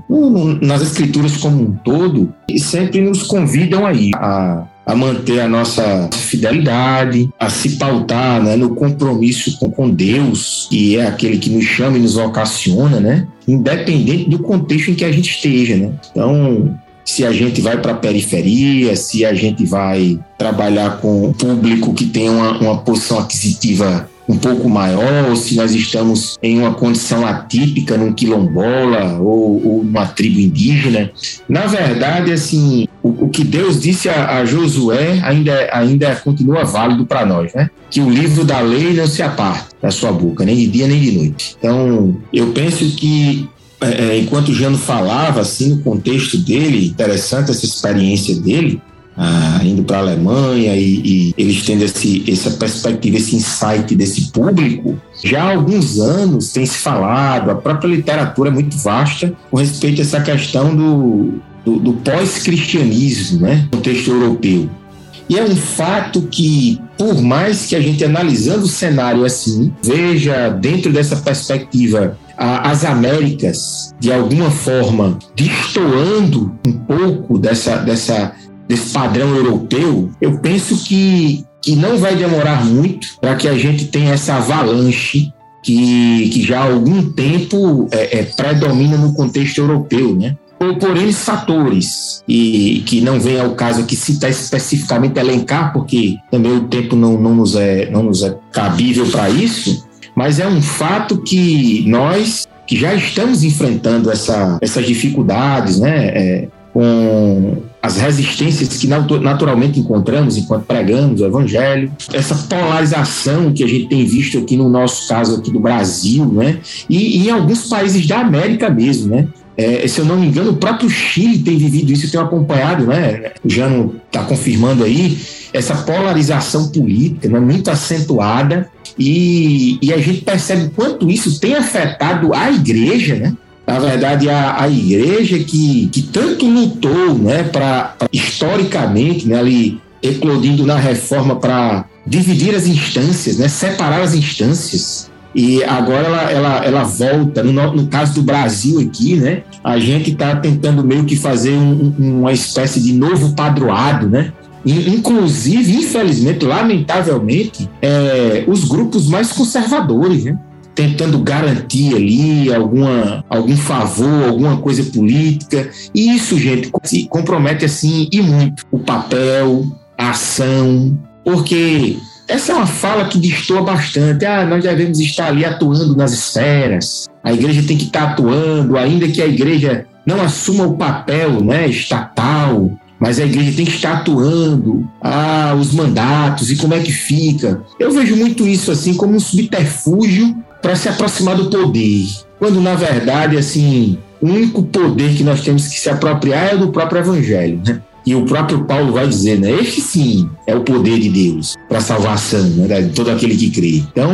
nas escrituras como um todo sempre nos convidam aí a a manter a nossa fidelidade, a se pautar né, no compromisso com, com Deus, que é aquele que nos chama e nos ocasiona, né? Independente do contexto em que a gente esteja, né? Então, se a gente vai para a periferia, se a gente vai trabalhar com um público que tem uma, uma posição aquisitiva um pouco maior, ou se nós estamos em uma condição atípica, num quilombola ou, ou uma tribo indígena. Na verdade, assim, o, o que Deus disse a, a, Josué ainda, ainda continua válido para nós, né? Que o livro da lei não se aparte da sua boca, nem de dia nem de noite. Então, eu penso que é, é enquanto o Jano falava, assim, no contexto dele, interessante essa experiência dele, ah, indo para a Alemanha e, e, eles tendo esse, essa perspectiva, esse insight desse público, já há alguns anos tem se falado, a própria literatura é muito vasta com respeito a essa questão do, do, do pós-cristianismo, né, no contexto europeu. E é um fato que, por mais que a gente analisando o cenário assim, veja dentro dessa perspectiva as Américas de alguma forma destoando um pouco dessa, dessa desse padrão europeu, eu penso que, que não vai demorar muito para que a gente tenha essa avalanche que, que já há algum tempo é, é, predomina no contexto europeu, né? Por, por eles fatores, e que não vem ao caso aqui citar especificamente elencar, porque também o tempo não, não, nos, é, não nos é cabível para isso, mas é um fato que nós que já estamos enfrentando essa, essas dificuldades, né? É, com as resistências que naturalmente encontramos enquanto pregamos o evangelho, essa polarização que a gente tem visto aqui no nosso caso aqui do Brasil, né? E, e em alguns países da América mesmo, né? É, se eu não me engano, o próprio Chile tem vivido isso, tenho acompanhado, né? O Jano está confirmando aí essa polarização política, né, muito acentuada, e, e a gente percebe quanto isso tem afetado a igreja, né? na verdade, a, a igreja que, que tanto lutou, né, para historicamente, né, ali eclodindo na reforma para dividir as instâncias, né, separar as instâncias. E agora ela, ela, ela volta, no, no caso do Brasil aqui, né, a gente está tentando meio que fazer um, uma espécie de novo padroado, né, inclusive, infelizmente, lamentavelmente, é, os grupos mais conservadores, né? tentando garantir ali alguma, algum favor, alguma coisa política. E isso, gente, se compromete assim e muito o papel, a ação, porque essa é uma fala que destoa bastante. Ah, nós devemos estar ali atuando nas esferas. A igreja tem que estar atuando, ainda que a igreja não assuma o papel né, estatal, mas a igreja tem que estar atuando, ah, os mandatos e como é que fica. Eu vejo muito isso assim como um subterfúgio para se aproximar do poder, quando na verdade assim o único poder que nós temos que se apropriar é do próprio evangelho, né? E o próprio Paulo vai dizer, né? Este sim é o poder de Deus para a salvação né? de todo aquele que crê. Então,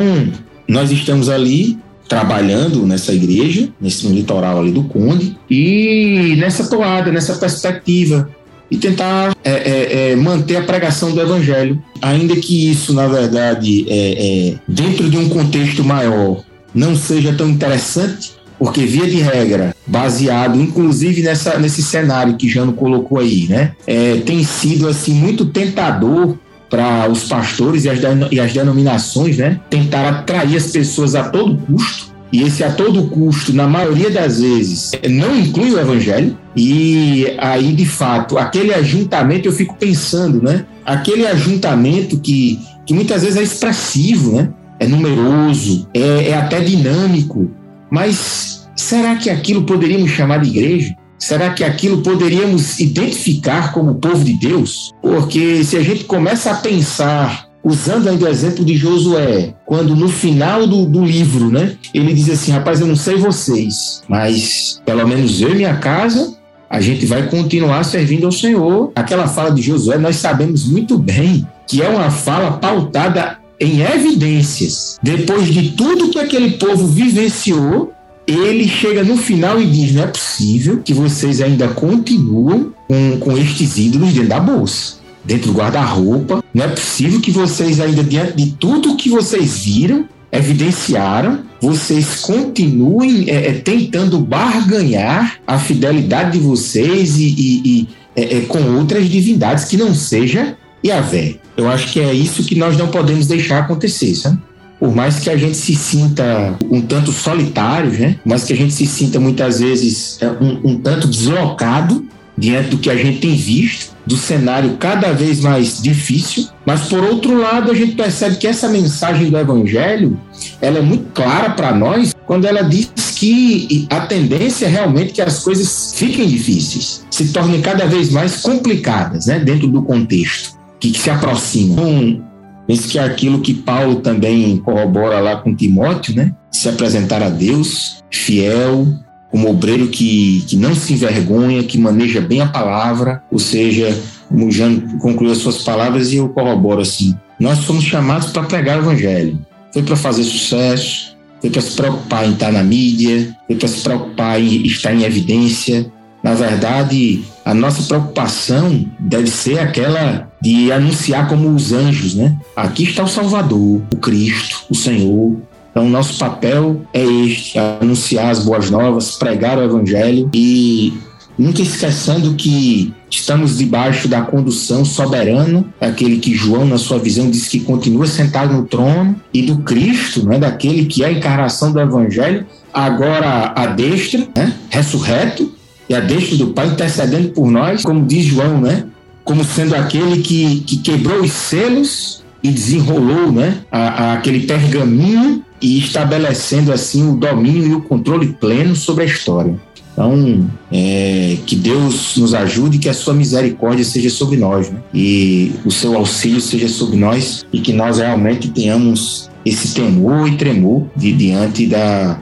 nós estamos ali trabalhando nessa igreja, nesse litoral ali do Conde, e nessa toada, nessa perspectiva e tentar é, é, é, manter a pregação do evangelho, ainda que isso, na verdade, é, é, dentro de um contexto maior, não seja tão interessante, porque via de regra, baseado inclusive nessa, nesse cenário que Jano colocou aí, né, é, tem sido assim muito tentador para os pastores e as, e as denominações, né, tentar atrair as pessoas a todo custo. E esse a todo custo, na maioria das vezes, não inclui o evangelho, e aí, de fato, aquele ajuntamento, eu fico pensando, né? Aquele ajuntamento que, que muitas vezes é expressivo, né? É numeroso, é, é até dinâmico, mas será que aquilo poderíamos chamar de igreja? Será que aquilo poderíamos identificar como povo de Deus? Porque se a gente começa a pensar usando ainda o exemplo de Josué, quando no final do, do livro, né, ele diz assim: rapaz, eu não sei vocês, mas pelo menos eu e minha casa, a gente vai continuar servindo ao Senhor. Aquela fala de Josué, nós sabemos muito bem que é uma fala pautada em evidências. Depois de tudo que aquele povo vivenciou, ele chega no final e diz: não é possível que vocês ainda continuam com, com estes ídolos dentro da bolsa dentro do guarda-roupa. Não é possível que vocês, ainda diante de tudo que vocês viram, evidenciaram, vocês continuem é, é, tentando barganhar a fidelidade de vocês e, e, e é, é com outras divindades que não seja Yahvé. Eu acho que é isso que nós não podemos deixar acontecer, sabe? Por mais que a gente se sinta um tanto solitário, né? Mais que a gente se sinta muitas vezes é, um, um tanto deslocado diante do que a gente tem visto, do cenário cada vez mais difícil, mas por outro lado a gente percebe que essa mensagem do evangelho, ela é muito clara para nós quando ela diz que a tendência é realmente que as coisas fiquem difíceis, se tornem cada vez mais complicadas, né, dentro do contexto que, que se aproxima. Então, Penso que é aquilo que Paulo também corrobora lá com Timóteo, né? Se apresentar a Deus fiel, como obreiro que, que não se envergonha, que maneja bem a palavra, ou seja, como Jean concluiu as suas palavras e eu corroboro assim, nós somos chamados para pregar o evangelho. Foi para fazer sucesso, foi para se preocupar em estar na mídia, foi para se preocupar em estar em evidência. Na verdade, a nossa preocupação deve ser aquela de anunciar como os anjos, né? Aqui está o Salvador, o Cristo, o Senhor, então, nosso papel é este: anunciar as boas novas, pregar o evangelho e nunca esquecendo que estamos debaixo da condução soberana, aquele que João, na sua visão, diz que continua sentado no trono, e do Cristo, né, daquele que é a encarnação do evangelho, agora a destra, né, ressurreto, e a destra do Pai intercedendo por nós, como diz João, né, como sendo aquele que, que quebrou os selos e desenrolou né, a, a, aquele pergaminho e estabelecendo assim o domínio e o controle pleno sobre a história. Então, é, que Deus nos ajude que a sua misericórdia seja sobre nós, né? E o seu auxílio seja sobre nós e que nós realmente tenhamos esse temor e tremor de, diante da,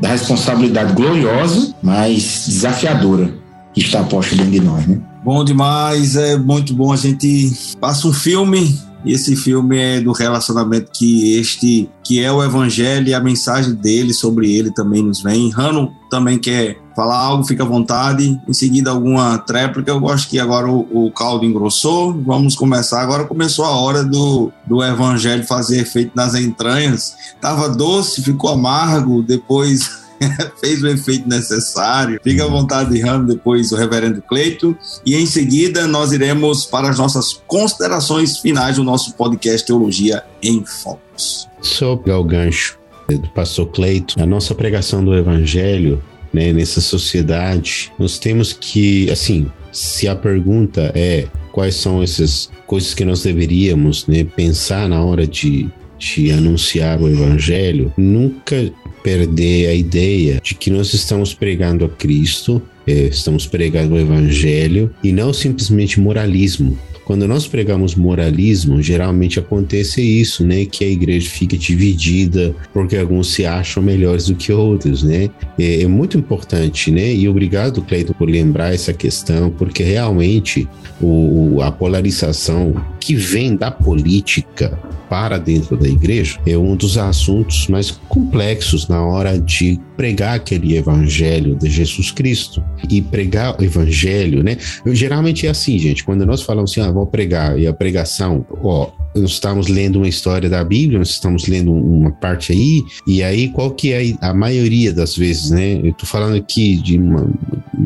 da responsabilidade gloriosa, mas desafiadora que está posta dentro de nós, né? Bom demais, é muito bom a gente passa um filme e esse filme é do relacionamento que este, que é o evangelho e a mensagem dele sobre ele também nos vem. Rano também quer falar algo, fica à vontade. Em seguida, alguma tréplica. Eu gosto que agora o, o caldo engrossou. Vamos começar. Agora começou a hora do, do evangelho fazer efeito nas entranhas. Tava doce, ficou amargo, depois fez o efeito necessário. Fica à vontade, Rano, depois o reverendo Cleito. E em seguida nós iremos para as nossas considerações finais do nosso podcast Teologia em Focos. Sobre o gancho do pastor Cleito, a nossa pregação do evangelho né, nessa sociedade, nós temos que, assim, se a pergunta é quais são essas coisas que nós deveríamos né, pensar na hora de, de anunciar o evangelho, nunca perder a ideia de que nós estamos pregando a Cristo, é, estamos pregando o Evangelho e não simplesmente moralismo. Quando nós pregamos moralismo, geralmente acontece isso, né? Que a igreja fica dividida porque alguns se acham melhores do que outros, né? É, é muito importante, né? E obrigado, Cleiton, por lembrar essa questão, porque realmente o, a polarização que vem da política para dentro da igreja é um dos assuntos mais complexos na hora de pregar aquele evangelho de Jesus Cristo. E pregar o evangelho, né? Eu, geralmente é assim, gente, quando nós falamos assim, ah, vou pregar, e a pregação, ó, nós estamos lendo uma história da Bíblia, nós estamos lendo uma parte aí, e aí qual que é a maioria das vezes, né? Eu tô falando aqui de uma,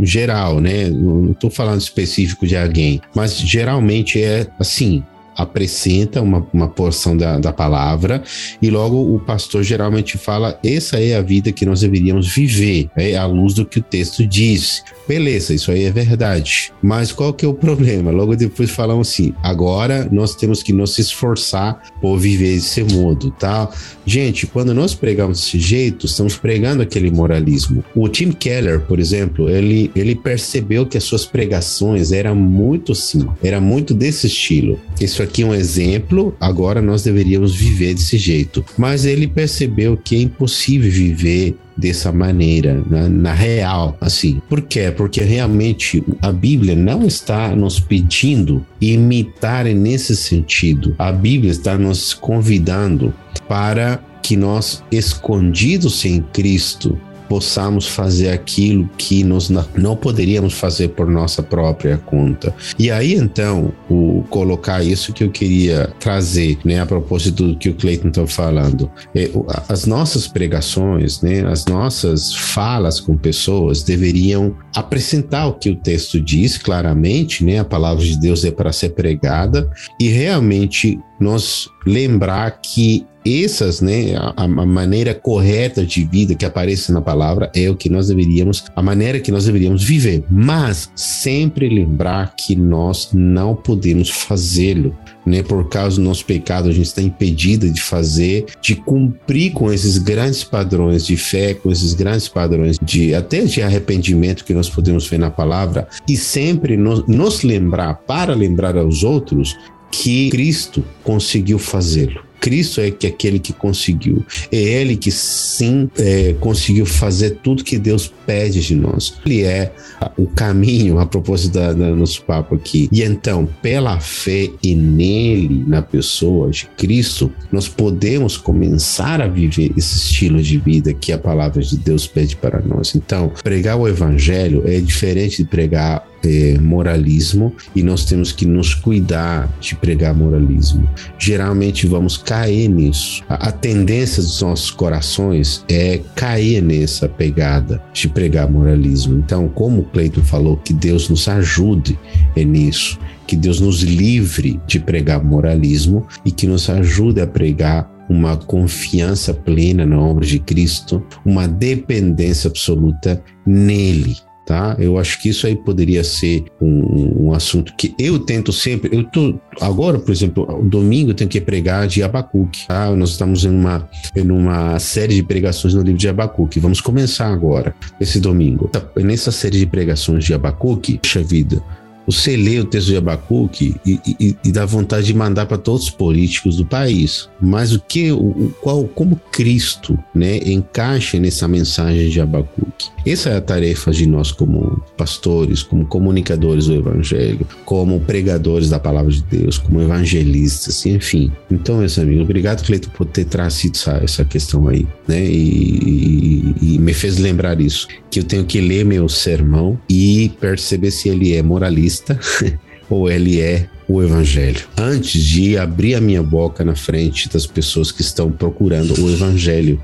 geral, né? Não tô falando específico de alguém, mas geralmente é assim, apresenta uma, uma porção da, da palavra e logo o pastor geralmente fala: essa é a vida que nós deveríamos viver, é à luz do que o texto diz. Beleza, isso aí é verdade. Mas qual que é o problema? Logo depois falam assim: agora nós temos que nos esforçar por viver esse modo, tá? Gente, quando nós pregamos desse jeito, estamos pregando aquele moralismo. O Tim Keller, por exemplo, ele, ele percebeu que as suas pregações eram muito assim, era muito desse estilo. Isso é um exemplo, agora nós deveríamos viver desse jeito. Mas ele percebeu que é impossível viver dessa maneira, na, na, real, assim. Por quê? Porque realmente a Bíblia não está nos pedindo imitar nesse sentido. A Bíblia está nos convidando para que nós, escondidos em Cristo, possamos fazer aquilo que nós não poderíamos fazer por nossa própria conta. E aí então, o colocar isso que eu queria trazer, né, a propósito do que o Clayton está falando, é, as nossas pregações, né, as nossas falas com pessoas deveriam apresentar o que o texto diz claramente, né, a palavra de Deus é para ser pregada e realmente nós lembrar que essas, né, a, a, maneira correta de vida que aparece na palavra é o que nós deveríamos, a maneira que nós deveríamos viver, mas sempre lembrar que nós não podemos fazê-lo, né, por causa do nosso pecado, a gente está impedida de fazer, de cumprir com esses grandes padrões de fé, com esses grandes padrões de até de arrependimento que nós podemos ver na palavra, e sempre nos, nos lembrar, para lembrar aos outros, que Cristo conseguiu fazê-lo. Cristo é que é aquele que conseguiu. É Ele que sim é, conseguiu fazer tudo que Deus pede de nós. Ele é o caminho, a propósito da, nosso papo aqui. E então, pela fé e nele, na pessoa de Cristo, nós podemos começar a viver esse estilo de vida que a palavra de Deus pede para nós. Então, pregar o evangelho é diferente de pregar é, moralismo e nós temos que nos cuidar de pregar moralismo. Geralmente vamos cair nisso. A, a tendência dos nossos corações é cair nessa pegada de pregar moralismo. Então, como o Cleiton falou, que Deus nos ajude é nisso, que Deus nos livre de pregar moralismo e que nos ajude a pregar uma confiança plena na obra de Cristo, uma dependência absoluta nele tá? Eu acho que isso aí poderia ser um, um assunto que eu tento sempre. Eu tô agora, por exemplo, domingo eu tenho que pregar de Abacuque, tá? Nós estamos em uma, em uma série de pregações no livro de Abacuque. Vamos começar agora, esse domingo. Nessa série de pregações de Abacuque, puxa vida, você lê o texto de Abacuque e, e, e dá vontade de mandar para todos os políticos do país. Mas o que, o, qual, como Cristo, né, encaixa nessa mensagem de Abacuque? Essa é a tarefa de nós como pastores, como comunicadores do Evangelho, como pregadores da palavra de Deus, como evangelistas, enfim. Então, meus amigos, obrigado, Cleiton, por ter trazido essa, essa questão aí, né? E, e, e me fez lembrar isso, que eu tenho que ler meu sermão e perceber se ele é moralista ou ele é o evangelho. Antes de abrir a minha boca na frente das pessoas que estão procurando o evangelho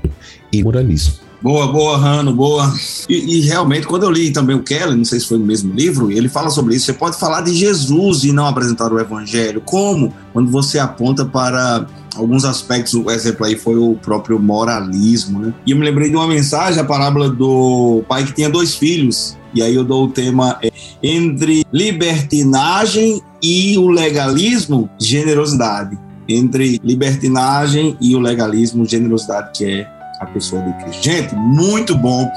e moralismo. Boa, boa, Rano, boa. E, e, realmente, quando eu li também o Keller, não sei se foi no mesmo livro, ele fala sobre isso. Você pode falar de Jesus e não apresentar o Evangelho. Como? Quando você aponta para alguns aspectos, o exemplo aí foi o próprio moralismo, né? E eu me lembrei de uma mensagem, a parábola do pai que tinha dois filhos. E aí eu dou o tema é, entre libertinagem e o legalismo, generosidade. Entre libertinagem e o legalismo, generosidade, que é a pessoa de Cristo. Gente, muito bom.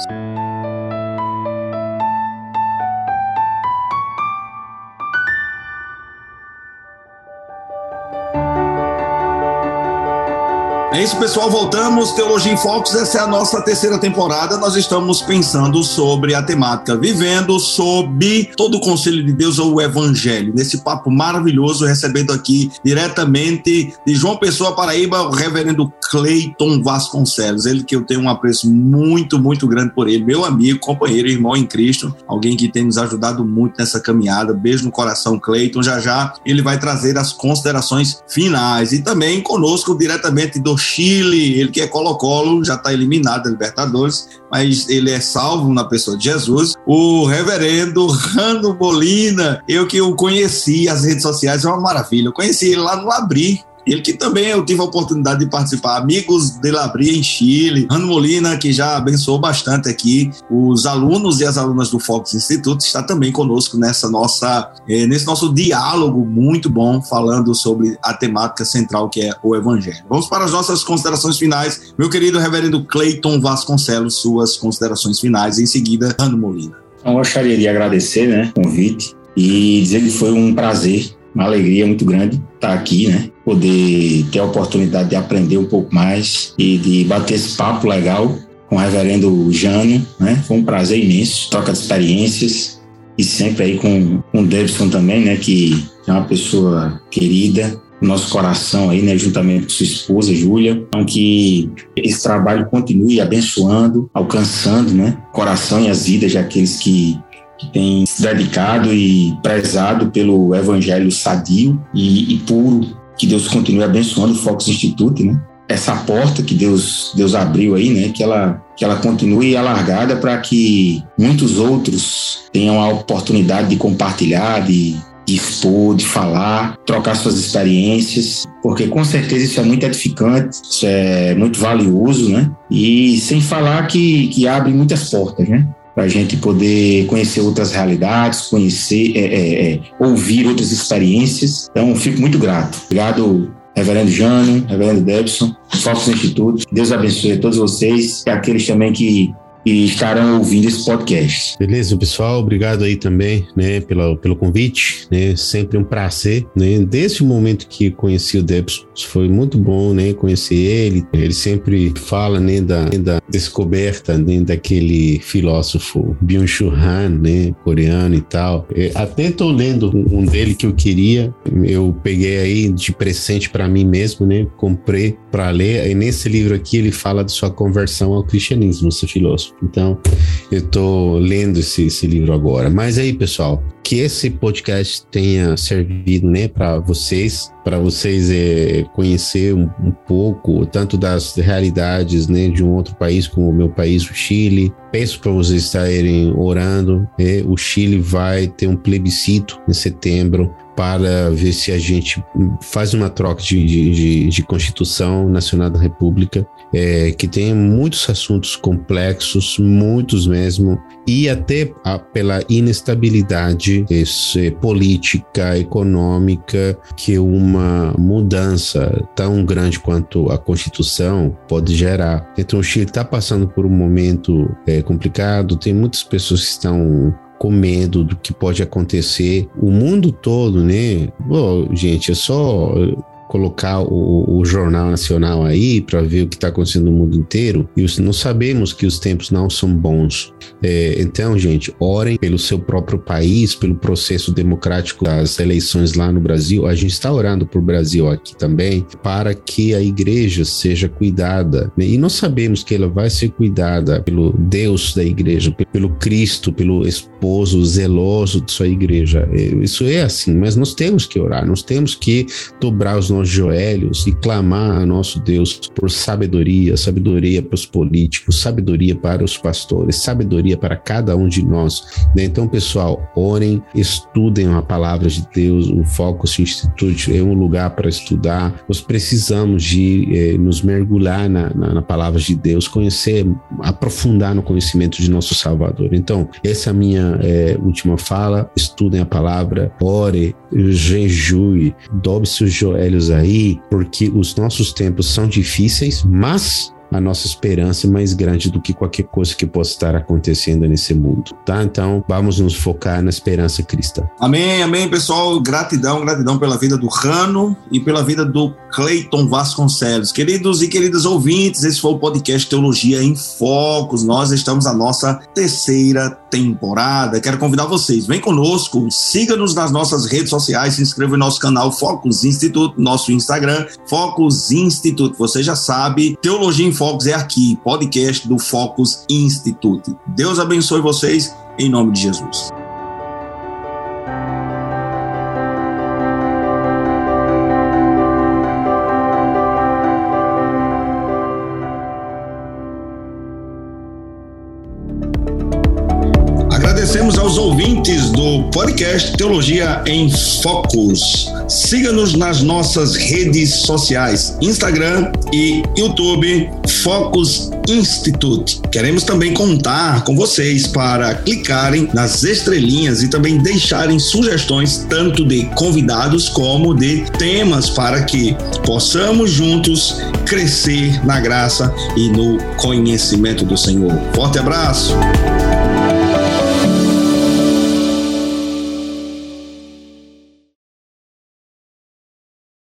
É isso, pessoal. Voltamos. Teologia em Focos. Essa é a nossa terceira temporada. Nós estamos pensando sobre a temática Vivendo sob todo o conselho de Deus ou o Evangelho. Nesse papo maravilhoso, recebendo aqui diretamente de João Pessoa, Paraíba, o reverendo Cleiton Vasconcelos. Ele que eu tenho um apreço muito, muito grande por ele. Meu amigo, companheiro, irmão em Cristo. Alguém que tem nos ajudado muito nessa caminhada. Beijo no coração, Cleiton. Já já ele vai trazer as considerações finais. E também conosco, diretamente do Chile, ele que é Colo-Colo, já está eliminado da Libertadores, mas ele é salvo na pessoa de Jesus. O reverendo Rando Molina, eu que o conheci, as redes sociais é uma maravilha. Eu conheci ele lá no Labri, ele que também eu tive a oportunidade de participar, amigos de Labria em Chile, Rano Molina, que já abençoou bastante aqui, os alunos e as alunas do Fox Instituto está também conosco nessa nossa, eh, nesse nosso diálogo muito bom, falando sobre a temática central que é o Evangelho. Vamos para as nossas considerações finais. Meu querido reverendo Cleiton Vasconcelos, suas considerações finais. Em seguida, Rano Molina. Eu gostaria de agradecer né, o convite e dizer que foi um prazer uma alegria muito grande estar aqui, né? Poder ter a oportunidade de aprender um pouco mais e de bater esse papo legal com o reverendo Jânio, né? Foi um prazer imenso, troca de experiências e sempre aí com, com o Davidson também, né? Que é uma pessoa querida, nosso coração aí, né, juntamente com sua esposa, Júlia. Então, que esse trabalho continue abençoando, alcançando, né, o coração e as vidas daqueles que que tem se dedicado e prezado pelo evangelho sadio e, e puro, que Deus continue abençoando o Fox Institute, né? Essa porta que Deus Deus abriu aí, né? Que ela que ela continue alargada para que muitos outros tenham a oportunidade de compartilhar, de, de expor, de falar, trocar suas experiências, porque com certeza isso é muito edificante, isso é muito valioso, né? E sem falar que, que abre muitas portas, né? Para a gente poder conhecer outras realidades, conhecer, é, é, é, ouvir outras experiências. Então, fico muito grato. Obrigado, Reverendo Jânio, Reverendo Debson, Fox Instituto. Deus abençoe a todos vocês e aqueles também que e estarão ouvindo esse podcast. Beleza, pessoal, obrigado aí também, né, pelo, pelo convite, né, sempre um prazer, né, desde o momento que conheci o Debson, foi muito bom, né, conhecer ele, ele sempre fala, né, da, da descoberta, né, daquele filósofo Byung-Chul Han, né, coreano e tal, é, até tô lendo um dele que eu queria, eu peguei aí de presente para mim mesmo, né, comprei para ler, e nesse livro aqui ele fala de sua conversão ao cristianismo, esse filósofo. Então, eu estou lendo esse, esse livro agora. Mas aí, pessoal, que esse podcast tenha servido, né, para vocês, para vocês é, conhecer um, um, pouco tanto das realidades, né, de um outro país como o meu país, o Chile. Peço para vocês estarem orando. Né? O Chile vai ter um plebiscito em setembro para ver se a gente faz uma troca de, de, de Constituição Nacional da República, é, que tem muitos assuntos complexos, muitos mesmo, e até a, pela inestabilidade esse, política, econômica, que uma mudança tão grande quanto a Constituição pode gerar. Então, o Chile está passando por um momento é, complicado, tem muitas pessoas que estão com medo do que pode acontecer. O mundo todo, né? Bom, gente, é só colocar o, o Jornal Nacional aí para ver o que está acontecendo no mundo inteiro e não sabemos que os tempos não são bons. É, então, gente, orem pelo seu próprio país, pelo processo democrático das eleições lá no Brasil. A gente está orando por Brasil aqui também para que a igreja seja cuidada. Né? E nós sabemos que ela vai ser cuidada pelo Deus da igreja, pelo Cristo, pelo esposo zeloso de sua igreja. É, isso é assim, mas nós temos que orar, nós temos que dobrar os nossos joelhos e clamar a nosso Deus por sabedoria, sabedoria para os políticos, sabedoria para os pastores, sabedoria para cada um de nós. Né? Então, pessoal, orem, estudem a palavra de Deus. O Focus Institute é um lugar para estudar. Nós precisamos de eh, nos mergulhar na, na, na palavra de Deus, conhecer, aprofundar no conhecimento de nosso Salvador. Então, essa é a minha eh, última fala. Estudem a palavra, ore, jejue, dobre seus joelhos aí, porque os nossos tempos são difíceis, mas a nossa esperança é mais grande do que qualquer coisa que possa estar acontecendo nesse mundo, tá? Então, vamos nos focar na esperança cristã. Amém, amém, pessoal. Gratidão, gratidão pela vida do Rano e pela vida do Cleiton Vasconcelos. Queridos e queridas ouvintes, esse foi o podcast Teologia em Focos. Nós estamos na nossa terceira temporada. Quero convidar vocês, vem conosco, siga-nos nas nossas redes sociais, se inscreva no nosso canal Focus Instituto, nosso Instagram, Focus Instituto. Você já sabe, Teologia em Focus é aqui, podcast do Focus Institute. Deus abençoe vocês, em nome de Jesus. Agradecemos aos ouvintes do podcast Teologia em Focus. Siga-nos nas nossas redes sociais, Instagram e YouTube, Focus Institute. Queremos também contar com vocês para clicarem nas estrelinhas e também deixarem sugestões tanto de convidados como de temas para que possamos juntos crescer na graça e no conhecimento do Senhor. Forte abraço!